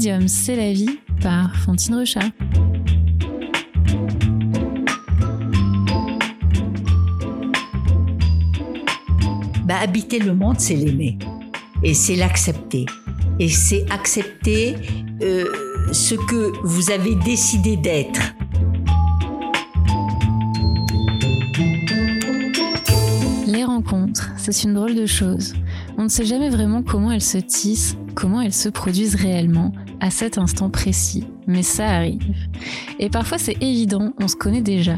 Médium, c'est la vie par Fantine Rechat. Bah, habiter le monde, c'est l'aimer. Et c'est l'accepter. Et c'est accepter euh, ce que vous avez décidé d'être. Les rencontres, c'est une drôle de chose. On ne sait jamais vraiment comment elles se tissent, comment elles se produisent réellement, à cet instant précis. Mais ça arrive. Et parfois c'est évident, on se connaît déjà.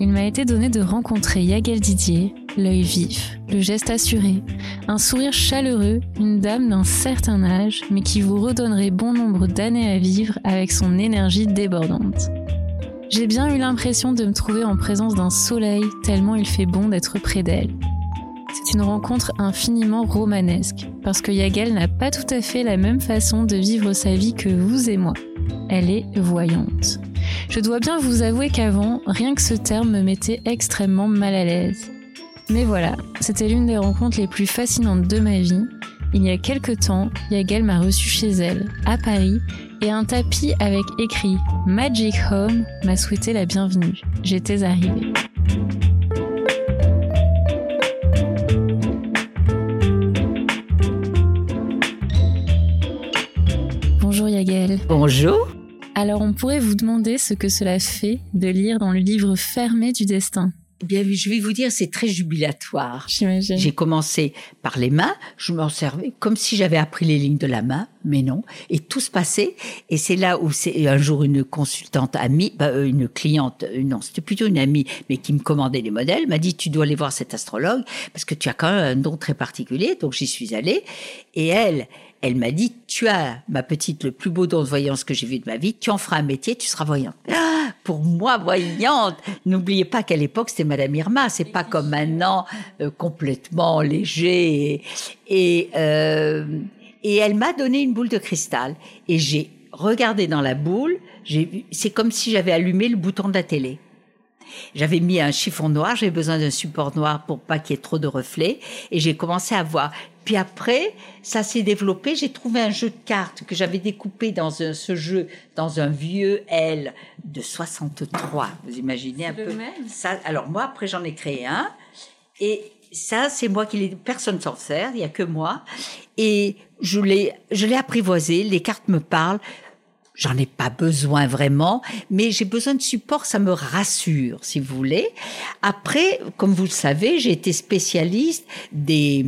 Il m'a été donné de rencontrer Yagel Didier, l'œil vif, le geste assuré, un sourire chaleureux, une dame d'un certain âge, mais qui vous redonnerait bon nombre d'années à vivre avec son énergie débordante. J'ai bien eu l'impression de me trouver en présence d'un soleil tellement il fait bon d'être près d'elle. C'est une rencontre infiniment romanesque, parce que Yagel n'a pas tout à fait la même façon de vivre sa vie que vous et moi. Elle est voyante. Je dois bien vous avouer qu'avant, rien que ce terme me mettait extrêmement mal à l'aise. Mais voilà, c'était l'une des rencontres les plus fascinantes de ma vie. Il y a quelques temps, Yagel m'a reçu chez elle, à Paris, et un tapis avec écrit Magic Home m'a souhaité la bienvenue. J'étais arrivée. Bonjour. Alors on pourrait vous demander ce que cela fait de lire dans le livre fermé du destin. Eh bien, je vais vous dire, c'est très jubilatoire. J'imagine. J'ai commencé par les mains, je m'en servais comme si j'avais appris les lignes de la main, mais non. Et tout se passait. Et c'est là où c'est un jour une consultante amie, bah, euh, une cliente, euh, non, c'était plutôt une amie, mais qui me commandait les modèles, m'a dit, tu dois aller voir cet astrologue parce que tu as quand même un don très particulier. Donc j'y suis allée. Et elle, elle m'a dit, tu as, ma petite, le plus beau don de voyance que j'ai vu de ma vie, tu en feras un métier, tu seras voyante. Ah, pour moi, voyante, n'oubliez pas qu'à l'époque, c'était Madame Irma, c'est pas comme maintenant, euh, complètement léger. Et, euh, et elle m'a donné une boule de cristal. Et j'ai regardé dans la boule, c'est comme si j'avais allumé le bouton de la télé. J'avais mis un chiffon noir, j'avais besoin d'un support noir pour pas qu'il y ait trop de reflets, et j'ai commencé à voir. Puis après, ça s'est développé. J'ai trouvé un jeu de cartes que j'avais découpé dans ce jeu, dans un vieux L de 63. Vous imaginez un peu ça Alors moi, après, j'en ai créé un, et ça, c'est moi qui l'ai. Personne s'en sert, il y a que moi, et je l'ai, je l'ai apprivoisé. Les cartes me parlent. J'en ai pas besoin vraiment, mais j'ai besoin de support, ça me rassure, si vous voulez. Après, comme vous le savez, j'ai été spécialiste des,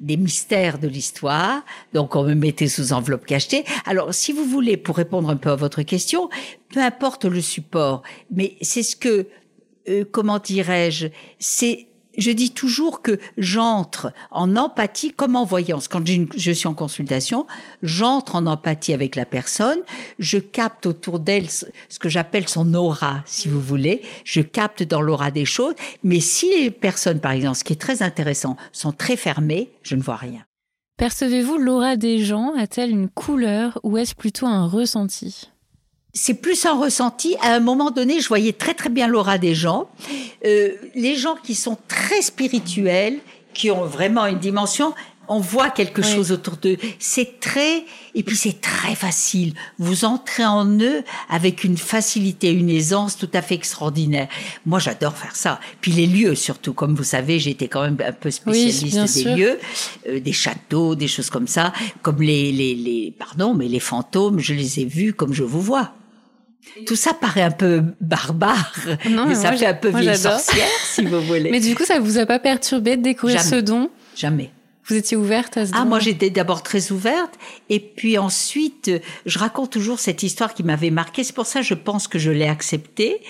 des mystères de l'histoire. Donc, on me mettait sous enveloppe cachetée. Alors, si vous voulez, pour répondre un peu à votre question, peu importe le support, mais c'est ce que, euh, comment dirais-je, c'est je dis toujours que j'entre en empathie comme en voyance. Quand je suis en consultation, j'entre en empathie avec la personne, je capte autour d'elle ce que j'appelle son aura, si vous voulez. Je capte dans l'aura des choses. Mais si les personnes, par exemple, ce qui est très intéressant, sont très fermées, je ne vois rien. Percevez-vous l'aura des gens? A-t-elle une couleur ou est-ce plutôt un ressenti? C'est plus un ressenti. À un moment donné, je voyais très très bien l'aura des gens. Euh, les gens qui sont très spirituels, qui ont vraiment une dimension, on voit quelque chose autour d'eux. C'est très, et puis c'est très facile. Vous entrez en eux avec une facilité, une aisance tout à fait extraordinaire. Moi, j'adore faire ça. Puis les lieux, surtout, comme vous savez, j'étais quand même un peu spécialiste des lieux, euh, des châteaux, des choses comme ça, comme les, les, les, pardon, mais les fantômes, je les ai vus comme je vous vois. Tout ça paraît un peu barbare, mais, ça fait un peu vieille sorcière, si vous voulez. Mais du coup, ça vous a pas perturbé de découvrir ce don? Jamais. Vous étiez ouverte à ce Ah, moi j'étais d'abord très ouverte, et puis ensuite, je raconte toujours cette histoire qui m'avait marquée. C'est pour ça que je pense que je l'ai acceptée.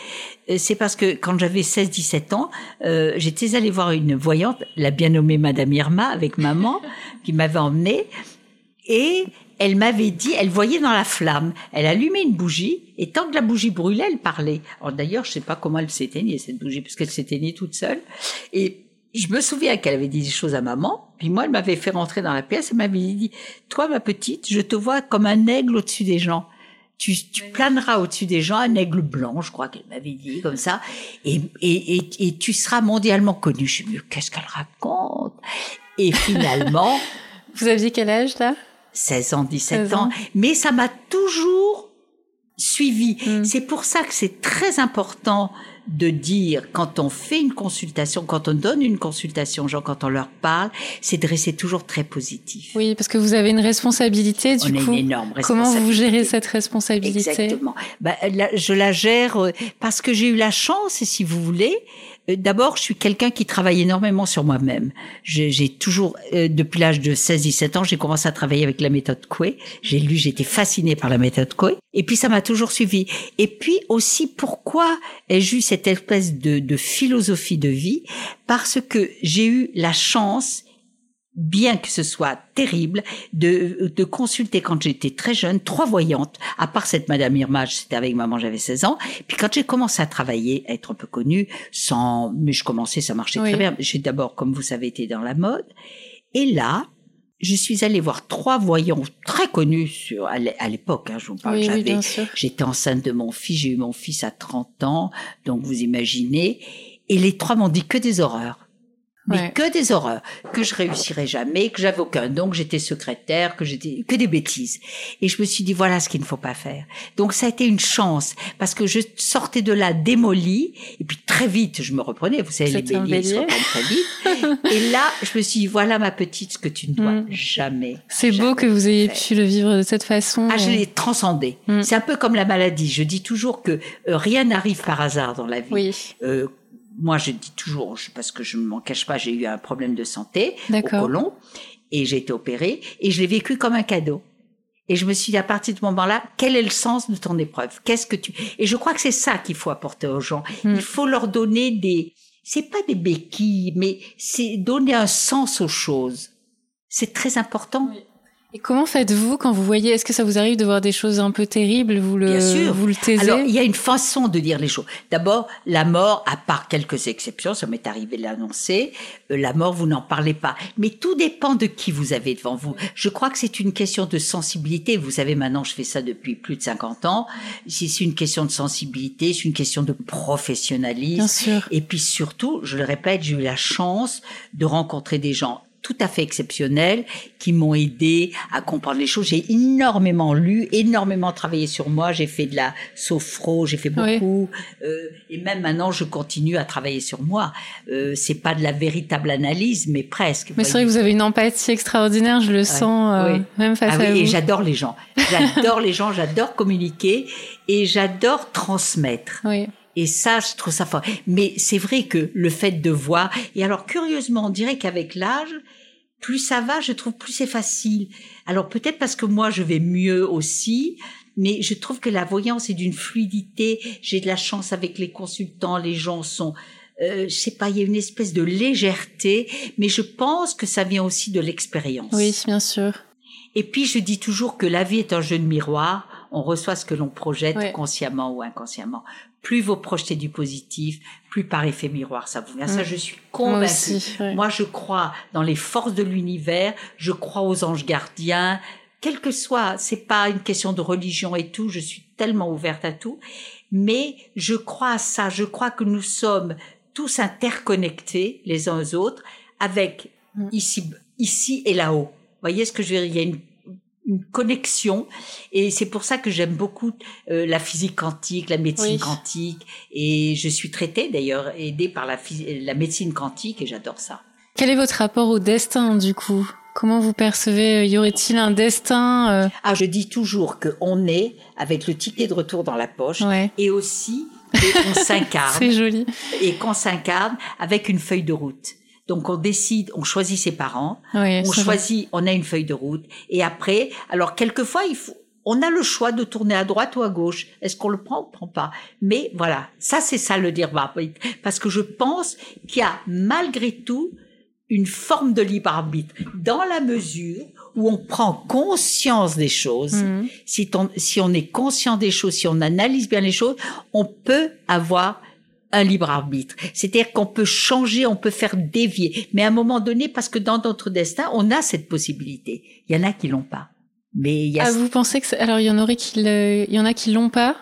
Euh, c'est parce que quand j'avais 16-17 ans, euh, j'étais allée voir une voyante, la bien nommée Madame Irma, avec maman, qui m'avait emmenée, et elle m'avait dit, elle voyait dans la flamme, elle allumait une bougie, et tant que la bougie brûlait, elle parlait. Alors d'ailleurs, je sais pas comment elle s'éteignait, cette bougie, parce qu'elle s'éteignait toute seule. Et je me souviens qu'elle avait dit des choses à maman, puis moi, elle m'avait fait rentrer dans la pièce, elle m'avait dit, toi, ma petite, je te vois comme un aigle au-dessus des gens. Tu, tu planeras au-dessus des gens, un aigle blanc, je crois qu'elle m'avait dit, comme ça, et, et, et, et tu seras mondialement connu. Je me dis, qu'est-ce qu'elle raconte? Et finalement... Vous aviez quel âge, là? 16 ans, 17 ans. Mais ça m'a toujours suivi. Mm. C'est pour ça que c'est très important de dire quand on fait une consultation, quand on donne une consultation aux gens, quand on leur parle, c'est de rester toujours très positif. Oui, parce que vous avez une responsabilité du on coup. a une énorme Comment responsabilité. vous gérez cette responsabilité? Exactement. La- je la gère euh, parce que j'ai eu la chance, et si vous voulez, d'abord, je suis quelqu'un qui travaille énormément sur moi-même. J'ai toujours, euh, depuis l'âge de 16-17 ans, j'ai commencé à travailler avec la méthode Coué. J'ai lu, été fascinée par la méthode Coué. Et puis, ça m'a toujours suivi. Et puis aussi, pourquoi ai-je eu cette espèce de, de philosophie de vie? Parce que j'ai eu la chance bien que ce soit terrible, de, de consulter quand j'étais très jeune trois voyantes, à part cette Madame Irma, c'était avec maman, j'avais 16 ans. Puis quand j'ai commencé à travailler, à être un peu connue, sans, mais je commençais, ça marchait Oui. très bien. J'ai d'abord, comme vous savez, été dans la mode. Et là, je suis allée voir trois voyants très connus sur, à l'é- à l'époque, hein, je vous parle, Oui, j'avais. J'étais enceinte de mon fils, j'ai eu mon fils à 30 ans, donc vous imaginez. Et les trois m'ont dit que des horreurs. Mais Ouais. que des horreurs, que je réussirais jamais, que j'avais aucun don, que j'étais secrétaire, que j'étais que des bêtises. Et je me suis dit voilà ce qu'il ne faut pas faire. Donc ça a été une chance parce que je sortais de là démolie et puis très vite je me reprenais. Vous savez les béliers se reprennent très vite. et là je me suis dit voilà ma petite ce que tu ne dois Mm. jamais. C'est beau que vous ayez faire. pu le vivre de cette façon. Ah, je euh, l'ai transcendé. Mm. C'est un peu comme la maladie. Je dis toujours que euh, rien n'arrive par hasard dans la vie. Oui, Euh, moi, je dis toujours, parce que je ne m'en cache pas, j'ai eu un problème de santé au D'accord. côlon et j'ai été opérée et je l'ai vécu comme un cadeau. Et je me suis dit à partir de ce moment-là, quel est le sens de ton épreuve? Qu'est-ce que tu Et je crois que c'est ça qu'il faut apporter aux gens. Mm. Il faut leur donner des, c'est pas des béquilles, mais c'est donner un sens aux choses. C'est très important. Et comment faites-vous quand vous voyez Est-ce que ça vous arrive de voir des choses un peu terribles Vous le, Bien sûr. vous le taisez Alors, il y a une façon de dire les choses. D'abord, la mort, à part quelques exceptions, ça m'est arrivé de l'annoncer, euh, la mort, vous n'en parlez pas. Mais tout dépend de qui vous avez devant vous. Je crois que c'est une question de sensibilité. Vous savez, maintenant, je fais ça depuis plus de 50 ans. Si c'est une question de sensibilité, c'est une question de professionnalisme. Bien sûr. Et puis surtout, je le répète, j'ai eu la chance de rencontrer des gens tout à fait exceptionnels qui m'ont aidé à comprendre les choses. J'ai énormément lu, énormément travaillé sur moi. J'ai fait de la sophro, j'ai fait Oui. beaucoup, euh, et même maintenant je continue à travailler sur moi. Euh, c'est pas de la véritable analyse, mais presque. Mais c'est vrai que vous avez une empathie extraordinaire, je le sens, euh, oui. même face Ah oui, à et vous. j'adore les gens. J'adore les gens, j'adore communiquer et j'adore transmettre. Oui. Et ça, je trouve ça fort. Mais c'est vrai que le fait de voir, et alors curieusement, on dirait qu'avec l'âge, plus ça va, je trouve plus c'est facile. Alors peut-être parce que moi, je vais mieux aussi, mais je trouve que la voyance est d'une fluidité. J'ai de la chance avec les consultants, les gens sont, euh, je sais pas, il y a une espèce de légèreté, mais je pense que ça vient aussi de l'expérience. Oui, bien sûr. Et puis je dis toujours que la vie est un jeu de miroir. On reçoit ce que l'on projette consciemment ou inconsciemment. Plus vous projetez du positif, plus par effet miroir ça vous vient. Ça, Mm. je suis Moi convaincue. aussi. ouais. Moi, je crois dans les forces de l'univers. Je crois aux anges gardiens. Quel que soit, c'est pas une question de religion et tout. Je suis tellement ouverte à tout. Mais je crois à ça. Je crois que nous sommes tous interconnectés les uns aux autres avec Mm. ici, ici et là-haut. Vous voyez ce que je veux dire? Il y a une, une connexion et c'est pour ça que j'aime beaucoup euh, la physique quantique, la médecine Oui. quantique et je suis traitée d'ailleurs aidée par la, médecine quantique et j'adore ça. Quel est votre rapport au destin, du coup? Comment vous percevez euh, Y aurait-il un destin euh, Ah, je dis toujours qu'on est avec le ticket de retour dans la poche Ouais, et aussi qu'on s'incarne c'est joli. et qu'on s'incarne avec une feuille de route. Donc on décide, on choisit ses parents, Ouais, on vrai. choisit, on a une feuille de route et après, alors quelquefois il faut on a le choix de tourner à droite ou à gauche. Est-ce qu'on le prend ou on le prend pas? Mais voilà, ça c'est ça le dire parce que je pense qu'il y a malgré tout une forme de libre arbitre dans la mesure où on prend conscience des choses. Mhm. Si, si on est conscient des choses, si on analyse bien les choses, on peut avoir un libre arbitre. C'est-à-dire qu'on peut changer, on peut faire dévier. Mais à un moment donné, parce que dans notre destin, on a cette possibilité. Il y en a qui l'ont pas. Mais Ah, vous pensez que alors il y en aurait qui il y en a qui l'ont pas?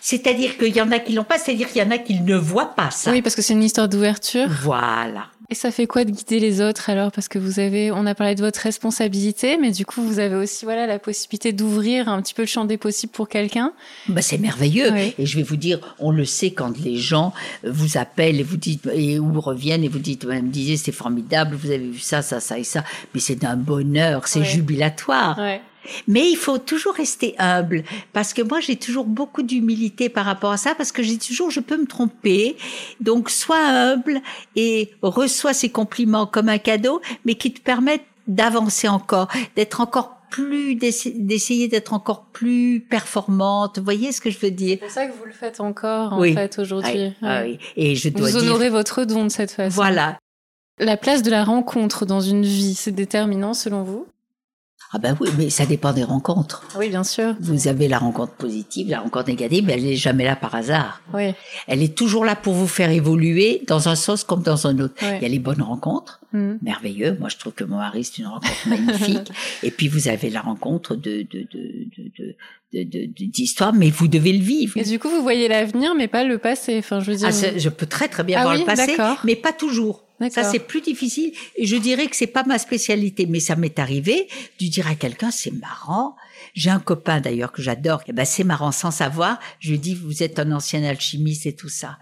C'est-à-dire qu'il y en a qui l'ont pas, c'est-à-dire qu'il y en a qui ne voient pas ça. Oui, parce que c'est une histoire d'ouverture. Voilà. Et ça fait quoi de guider les autres alors? Parce que vous avez, on a parlé de votre responsabilité, mais du coup, vous avez aussi voilà la possibilité d'ouvrir un petit peu le champ des possibles pour quelqu'un. Bah, c'est merveilleux. Et je vais vous dire, on le sait quand les gens vous appellent et vous dites et ou reviennent et vous dites, me disait c'est formidable, vous avez vu ça, ça, ça et ça, mais c'est d'un bonheur, c'est jubilatoire. Ouais. Mais il faut toujours rester humble parce que moi j'ai toujours beaucoup d'humilité par rapport à ça parce que j'ai toujours je peux me tromper. Donc sois humble et reçois ces compliments comme un cadeau mais qui te permettent d'avancer encore, d'être encore plus d'essayer d'être encore plus performante. Vous voyez ce que je veux dire? C'est ça que vous le faites encore en fait aujourd'hui. Ah, oui. Et je dois vous honorez votre don de cette façon. Voilà. La place de la rencontre dans une vie, c'est déterminant selon vous? Ah ben oui, mais ça dépend des rencontres. Oui, bien sûr. Vous avez la rencontre positive, la rencontre négative, mais elle n'est jamais là par hasard. Oui. Elle est toujours là pour vous faire évoluer dans un sens comme dans un autre. Il y a les bonnes rencontres, mm. merveilleux. Moi, je trouve que mon mari, c'est une rencontre magnifique. Et puis, vous avez la rencontre de, de, de, de d'histoire, mais vous devez le vivre. Et du coup, vous voyez l'avenir, mais pas le passé. Enfin, je veux dire. Ah, je peux très très bien ah voir le passé, mais pas toujours. Ça, c'est plus difficile. Et je dirais que c'est pas ma spécialité, mais ça m'est arrivé de dire à quelqu'un, c'est marrant. J'ai un copain d'ailleurs que j'adore. Eh ben, c'est marrant sans savoir. Je lui dis, vous êtes un ancien alchimiste et tout ça.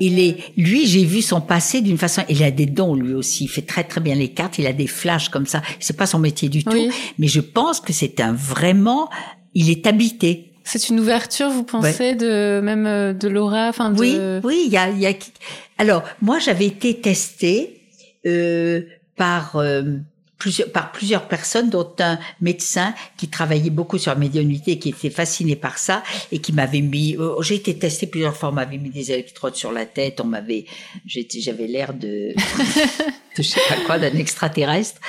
Il est, lui, j'ai vu son passé d'une façon, il a des dons lui aussi. Il fait très très bien les cartes. Il a des flashs comme ça. C'est pas son métier du tout. Mais je pense que c'est un vraiment, il est habité. C'est une ouverture, vous pensez, de même euh, de l'aura, enfin de... Oui, oui, il y a, y a. Alors moi, j'avais été testée euh, par euh, plusieurs, par plusieurs personnes, dont un médecin qui travaillait beaucoup sur la médiumnité, qui était fasciné par ça et qui m'avait mis. Oh, j'ai été testée plusieurs fois, on m'avait mis des électrodes sur la tête, on m'avait, j'avais l'air de je sais pas quoi, d'un extraterrestre.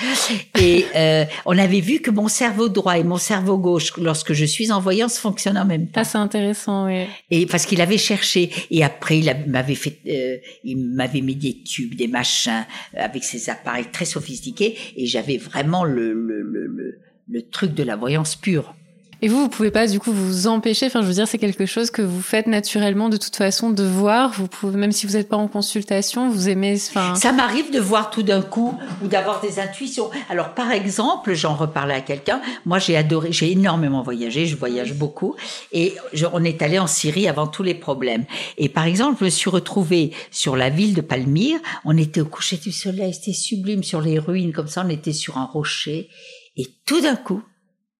Et euh, on avait vu que mon cerveau droit et mon cerveau gauche, lorsque je suis en voyance, fonctionnent en même temps. Ah, c'est intéressant, oui. Et parce qu'il avait cherché, et après il m'avait fait, euh, il m'avait mis des tubes, des machins, avec ces appareils très sophistiqués, et j'avais vraiment le, le, le, le, le truc de la voyance pure. Et vous, vous pouvez pas du coup vous empêcher. Enfin, je veux dire, c'est quelque chose que vous faites naturellement de toute façon de voir. Vous pouvez, même si vous n'êtes pas en consultation, vous aimez. Enfin, ça m'arrive de voir tout d'un coup ou d'avoir des intuitions. Alors, par exemple, j'en reparlais à quelqu'un. Moi, j'ai adoré, j'ai énormément voyagé. Je voyage beaucoup et on est allé en Syrie avant tous les problèmes. Et par exemple, je me suis retrouvée sur la ville de Palmyre. On était au coucher du soleil, c'était sublime sur les ruines comme ça. On était sur un rocher et tout d'un coup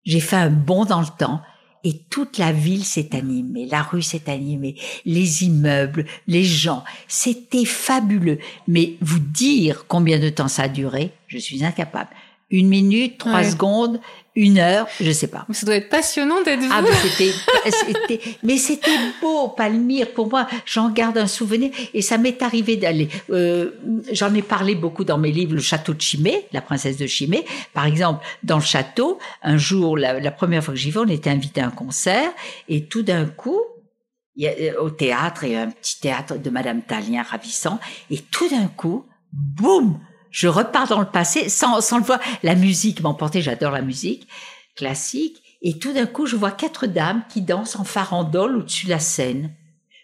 j'ai fait un bond dans le temps et toute la ville s'est animée, la rue s'est animée, les immeubles, les gens. C'était fabuleux. Mais vous dire combien de temps ça a duré, je suis incapable. Une minute, trois secondes, une heure, je sais pas. Ça doit être passionnant d'être Ah, mais c'était, mais c'était beau, Palmyre. Pour moi, j'en garde un souvenir. Et ça m'est arrivé d'aller. Euh, j'en ai parlé beaucoup dans mes livres, le château de Chimay, la princesse de Chimay. Par exemple, dans le château, un jour, la, première fois que j'y vais, on était invité à un concert, et tout d'un coup, il y a, euh, au théâtre, il y a un petit théâtre de Madame Talien ravissant, et tout d'un coup, boum, je repars dans le passé sans, sans le voir. La musique m'emportait, j'adore la musique classique. Et tout d'un coup, je vois quatre dames qui dansent en farandole au-dessus de la scène.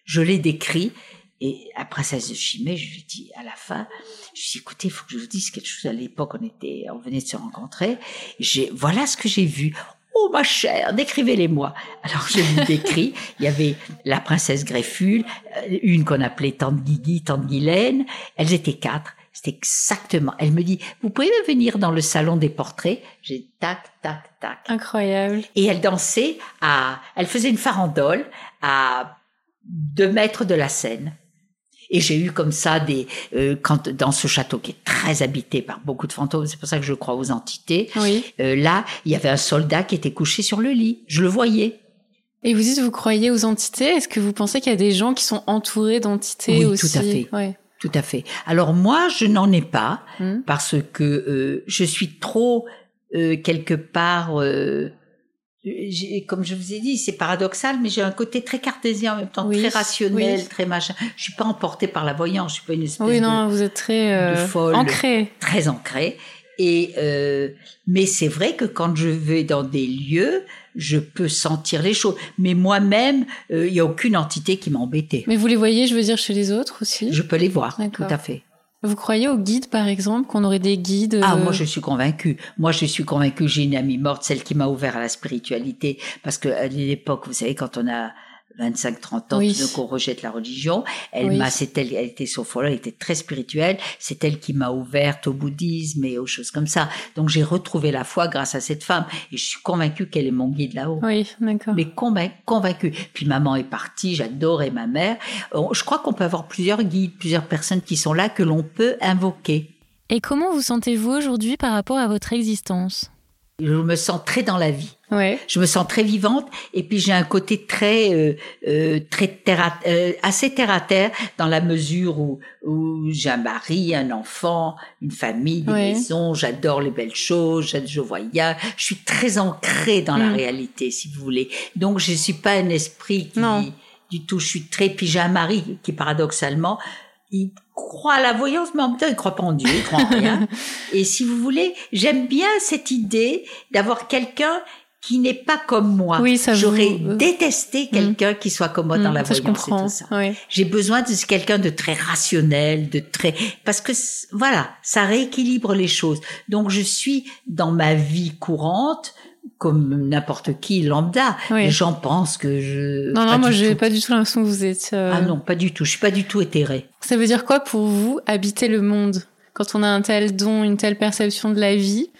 Je les décris. Et la princesse de Chimay, je lui dis à la fin, je dis, écoutez, il faut que je vous dise quelque chose. À l'époque, on était, on venait de se rencontrer. J'ai, voilà ce que j'ai vu. Oh, ma chère, décrivez-les-moi. Alors, je lui décris. Il y avait la princesse Greffule, euh, une qu'on appelait Tante Guigui, Tante Guylaine. Elles étaient quatre. C'est exactement. Elle me dit, vous pouvez venir dans le salon des portraits? J'ai tac, tac, tac. Incroyable. Et elle dansait à, elle faisait une farandole à deux mètres de la scène. Et j'ai eu comme ça des euh, quand dans ce château qui est très habité par beaucoup de fantômes, c'est pour ça que je crois aux entités. Oui. Euh, là, il y avait un soldat qui était couché sur le lit. Je le voyais. Et vous dites vous croyez aux entités? Est-ce que vous pensez qu'il y a des gens qui sont entourés d'entités oui, tout à fait. Ouais. Tout à fait. Alors moi, je n'en ai pas hmm. parce que euh, je suis trop euh, quelque part. Euh, comme je vous ai dit, c'est paradoxal, mais j'ai un côté très cartésien en même temps, très rationnel, très machin. Je suis pas emportée par la voyance, je suis pas une espèce oui, non, vous êtes très folle, ancrée, très ancrée. Et euh, mais c'est vrai que quand je vais dans des lieux, je peux sentir les choses. Mais moi-même, euh, il y a aucune entité qui m'a embêtée. Mais vous les voyez, je veux dire, chez les autres aussi? Je peux les voir, tout à fait. Vous croyez aux guides, par exemple, qu'on aurait des guides Ah, euh, moi je suis convaincue. Moi je suis convaincue. J'ai une amie morte, celle qui m'a ouvert à la spiritualité, parce que à l'époque, vous savez, quand on a 25, 30 ans, Oui. tout d'un coup, on rejette la religion. Elle Oui. m'a, c'est elle, elle était sophrologue, elle était très spirituelle. C'est elle qui m'a ouverte au bouddhisme et aux choses comme ça. Donc j'ai retrouvé la foi grâce à cette femme et je suis convaincue qu'elle est mon guide là-haut. Oui, d'accord. Mais convain- convaincue. Puis maman est partie, j'adorais ma mère. On- Je crois qu'on peut avoir plusieurs guides, plusieurs personnes qui sont là que l'on peut invoquer. Et comment vous sentez-vous aujourd'hui par rapport à votre existence? Je me sens très dans la vie. Ouais. Je me sens très vivante et puis j'ai un côté très euh, euh, très terre à- euh, assez terre à terre dans la mesure où où j'ai un mari, un enfant, une famille, des Ouais. maisons, j'adore les belles choses, je, voyage, je suis très ancrée dans la Mm. réalité si vous voulez. Donc je suis pas un esprit qui Non. du tout, je suis très puis j'ai un mari qui paradoxalement il croit à la voyance, mais en même temps, il croit pas en Dieu, il croit en rien. Et si vous voulez, j'aime bien cette idée d'avoir quelqu'un qui n'est pas comme moi. Oui, ça vous- J'aurais euh, détesté quelqu'un qui soit comme moi dans Mm, la je voyance et comprends. Ouais. J'ai besoin de quelqu'un de très rationnel, de très parce que voilà, ça rééquilibre les choses. Donc je suis dans ma vie courante comme n'importe qui lambda. Oui. Les gens pensent que je Non, pas non, moi, j'ai pas du tout l'impression que vous êtes. euh, Ah non, pas du tout. Je suis pas du tout éthérée. Ça veut dire quoi pour vous habiter le monde quand on a un tel don, une telle perception de la vie?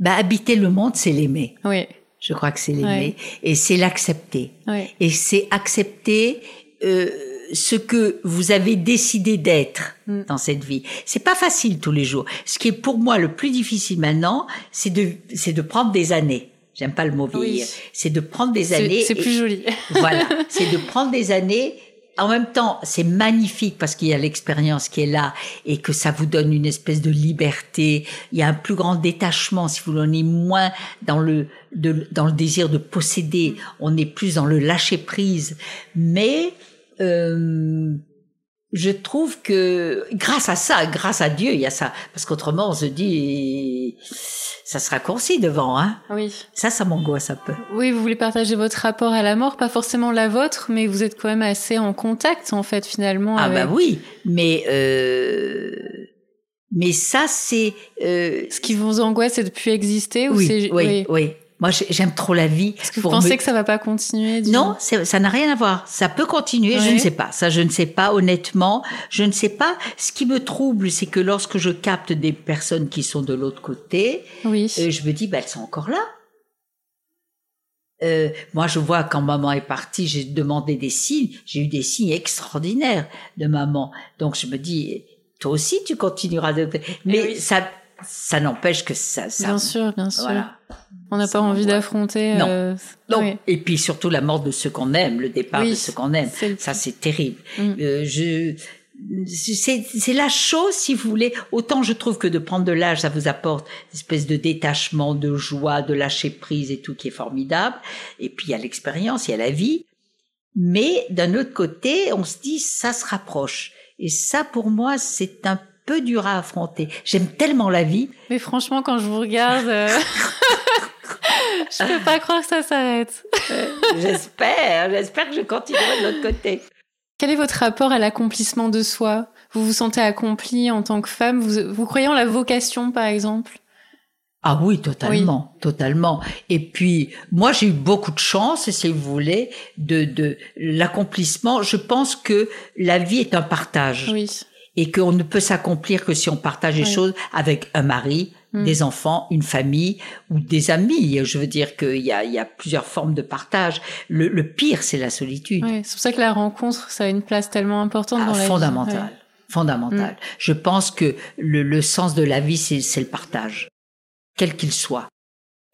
Bah habiter le monde, c'est l'aimer. Oui, Je crois que c'est l'aimer et c'est l'accepter. oui, Et c'est accepter euh, ce que vous avez décidé d'être Mm. dans cette vie. C'est pas facile tous les jours. Ce qui est pour moi le plus difficile maintenant, c'est de c'est de prendre des années. J'aime pas le mot Oui. vieillir. C'est de prendre des années. c'est plus joli. voilà, c'est de prendre des années. En même temps, c'est magnifique parce qu'il y a l'expérience qui est là et que ça vous donne une espèce de liberté. Il y a un plus grand détachement, si vous. On est moins dans le, de- dans le désir de posséder. On est plus dans le lâcher prise. Mais, euh, je trouve que grâce à ça, grâce à Dieu, il y a ça. Parce qu'autrement, on se dit, ça se raccourcit devant, hein. Oui. Ça, ça m'angoisse un peu. Oui, vous voulez partager votre rapport à la mort, pas forcément la vôtre, mais vous êtes quand même assez en contact, en fait, finalement. Ah avec- bah oui, mais euh, mais ça c'est euh, Ce qui vous angoisse, c'est de plus exister ou oui, c'est oui, oui, Moi j'ai- j'aime trop la vie. Est-ce que vous pensez me- que ça va pas continuer Non, ça n'a rien à voir. Ça peut continuer, je ne sais pas. Ça, je ne sais pas, honnêtement. Je ne sais pas. Ce qui me trouble, c'est que lorsque je capte des personnes qui sont de l'autre côté, Oui. euh, je me dis, bah, elles sont encore là. Euh, moi, je vois quand maman est partie, j'ai demandé des signes. J'ai eu des signes extraordinaires de maman. Donc, je me dis, toi aussi, tu continueras de. Mais oui. ça, ça n'empêche que ça. ça bien sûr, bien sûr. Voilà. On n'a pas envie d'affronter. Non. euh, oui. Et puis surtout la mort de ceux qu'on aime, le départ Oui, de ceux qu'on aime. Ça, c'est terrible. Mm. Euh, je, c'est, c'est la chose, si vous voulez. Autant je trouve que de prendre de l'âge, ça vous apporte une espèce de détachement, de joie, de lâcher prise et tout qui est formidable. Et puis il y a l'expérience, il y a la vie. Mais d'un autre côté, on se dit ça se rapproche. Et ça, pour moi, c'est un peu dur à affronter. J'aime tellement la vie. Mais franchement, quand je vous regarde, euh, je peux pas croire que ça s'arrête. J'espère, j'espère que je continuerai de l'autre côté. Quel est votre rapport à l'accomplissement de soi? Vous vous sentez accomplie en tant que femme? Vous, vous croyez en la vocation, par exemple? Ah oui, totalement, totalement. Et puis, moi, j'ai eu beaucoup de chance, si vous voulez, de, de l'accomplissement. Je pense que la vie est un partage Oui. Et qu'on ne peut s'accomplir que si on partage les Oui. choses avec un mari, Mm. des enfants, une famille ou des amis. Je veux dire qu'il y a, il y a plusieurs formes de partage. Le, le pire, c'est la solitude. Ouais, c'est pour ça que la rencontre, ça a une place tellement importante Ah, dans la vie. fondamentale. Ouais. Fondamentale. Mm. Je pense que le, le sens de la vie, c'est c'est le partage, quel qu'il soit.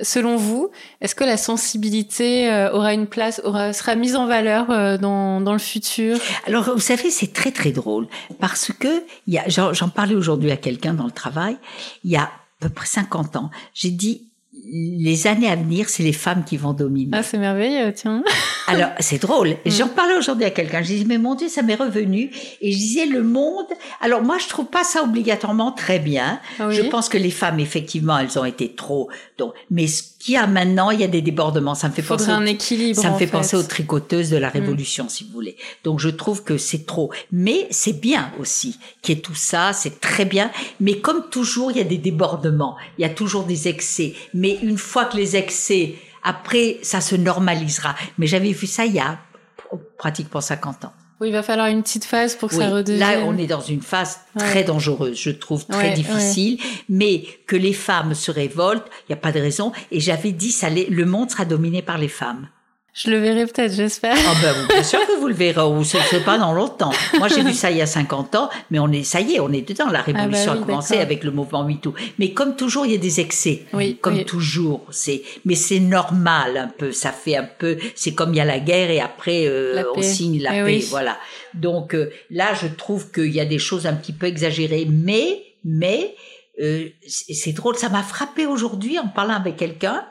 Selon vous, est-ce que la sensibilité euh, aura une place, aura, sera mise en valeur euh, dans, dans le futur? Alors, vous savez, c'est très très drôle parce que j'en parlais aujourd'hui à quelqu'un dans le travail. Il y a à peu près 50 ans, j'ai dit les années à venir, c'est les femmes qui vont dominer. Ah, c'est merveilleux, tiens. Alors, c'est drôle. Mm. J'en parlais aujourd'hui à quelqu'un. Je disais, mais mon Dieu, ça m'est revenu. Et je disais, le monde. Alors, moi, je trouve pas ça obligatoirement très bien. Je pense que les femmes, effectivement, elles ont été trop. Donc, mais ce qu'il y a maintenant, il y a des débordements. Ça me fait penser. un équilibre. Ça me fait, penser aux tricoteuses de la mm. Révolution, si vous voulez. Donc, je trouve que c'est trop. Mais c'est bien aussi qu'il y ait tout ça. C'est très bien. Mais comme toujours, il y a des débordements. Il y a toujours des excès. Mais une fois que les excès après, ça se normalisera. Mais j'avais vu ça il y a pratiquement 50 ans. Oui, il va falloir une petite phase pour que ça redevienne. Là, on est dans une phase très dangereuse, je trouve très difficile, mais que les femmes se révoltent, il n'y a pas de raison. Et j'avais dit, ça, le monde sera dominé par les femmes. Je le verrai peut-être, j'espère. Ah ben, bien sûr que vous le verrez, ou c'est pas dans longtemps. Moi, j'ai vu ça il y a 50 ans, mais on est, ça y est, on est dedans. La ah bah révolution a commencé avec le mouvement MeToo. Mais comme toujours, il y a des excès. Oui, comme toujours, c'est, mais c'est normal un peu. Ça fait un peu, c'est comme il y a la guerre et après euh, on signe la eh paix, voilà. Donc euh, là, je trouve qu'il y a des choses un petit peu exagérées, mais, mais euh, c'est drôle. Ça m'a frappé aujourd'hui en parlant avec quelqu'un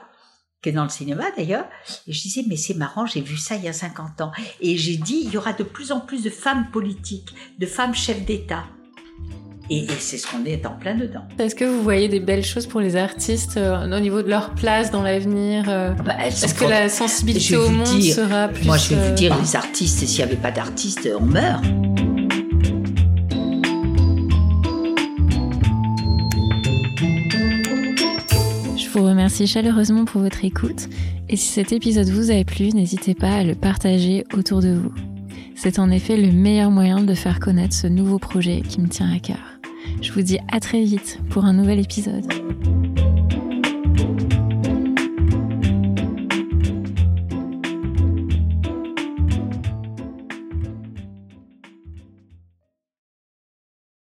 qui est dans le cinéma d'ailleurs, et je disais, mais c'est marrant, j'ai vu ça il y a 50 ans. Et j'ai dit, il y aura de plus en plus de femmes politiques, de femmes chefs d'État. Et, c'est ce qu'on est en plein dedans. Est-ce que vous voyez des belles choses pour les artistes euh, au niveau de leur place dans l'avenir euh, bah, Est-ce que la sensibilité au monde sera plus... Moi, je vais vous dire, les artistes, s'il n'y avait pas d'artistes, on meurt. Remercie chaleureusement pour votre écoute et si cet épisode vous a plu, n'hésitez pas à le partager autour de vous. C'est en effet le meilleur moyen de faire connaître ce nouveau projet qui me tient à cœur. Je vous dis à très vite pour un nouvel épisode.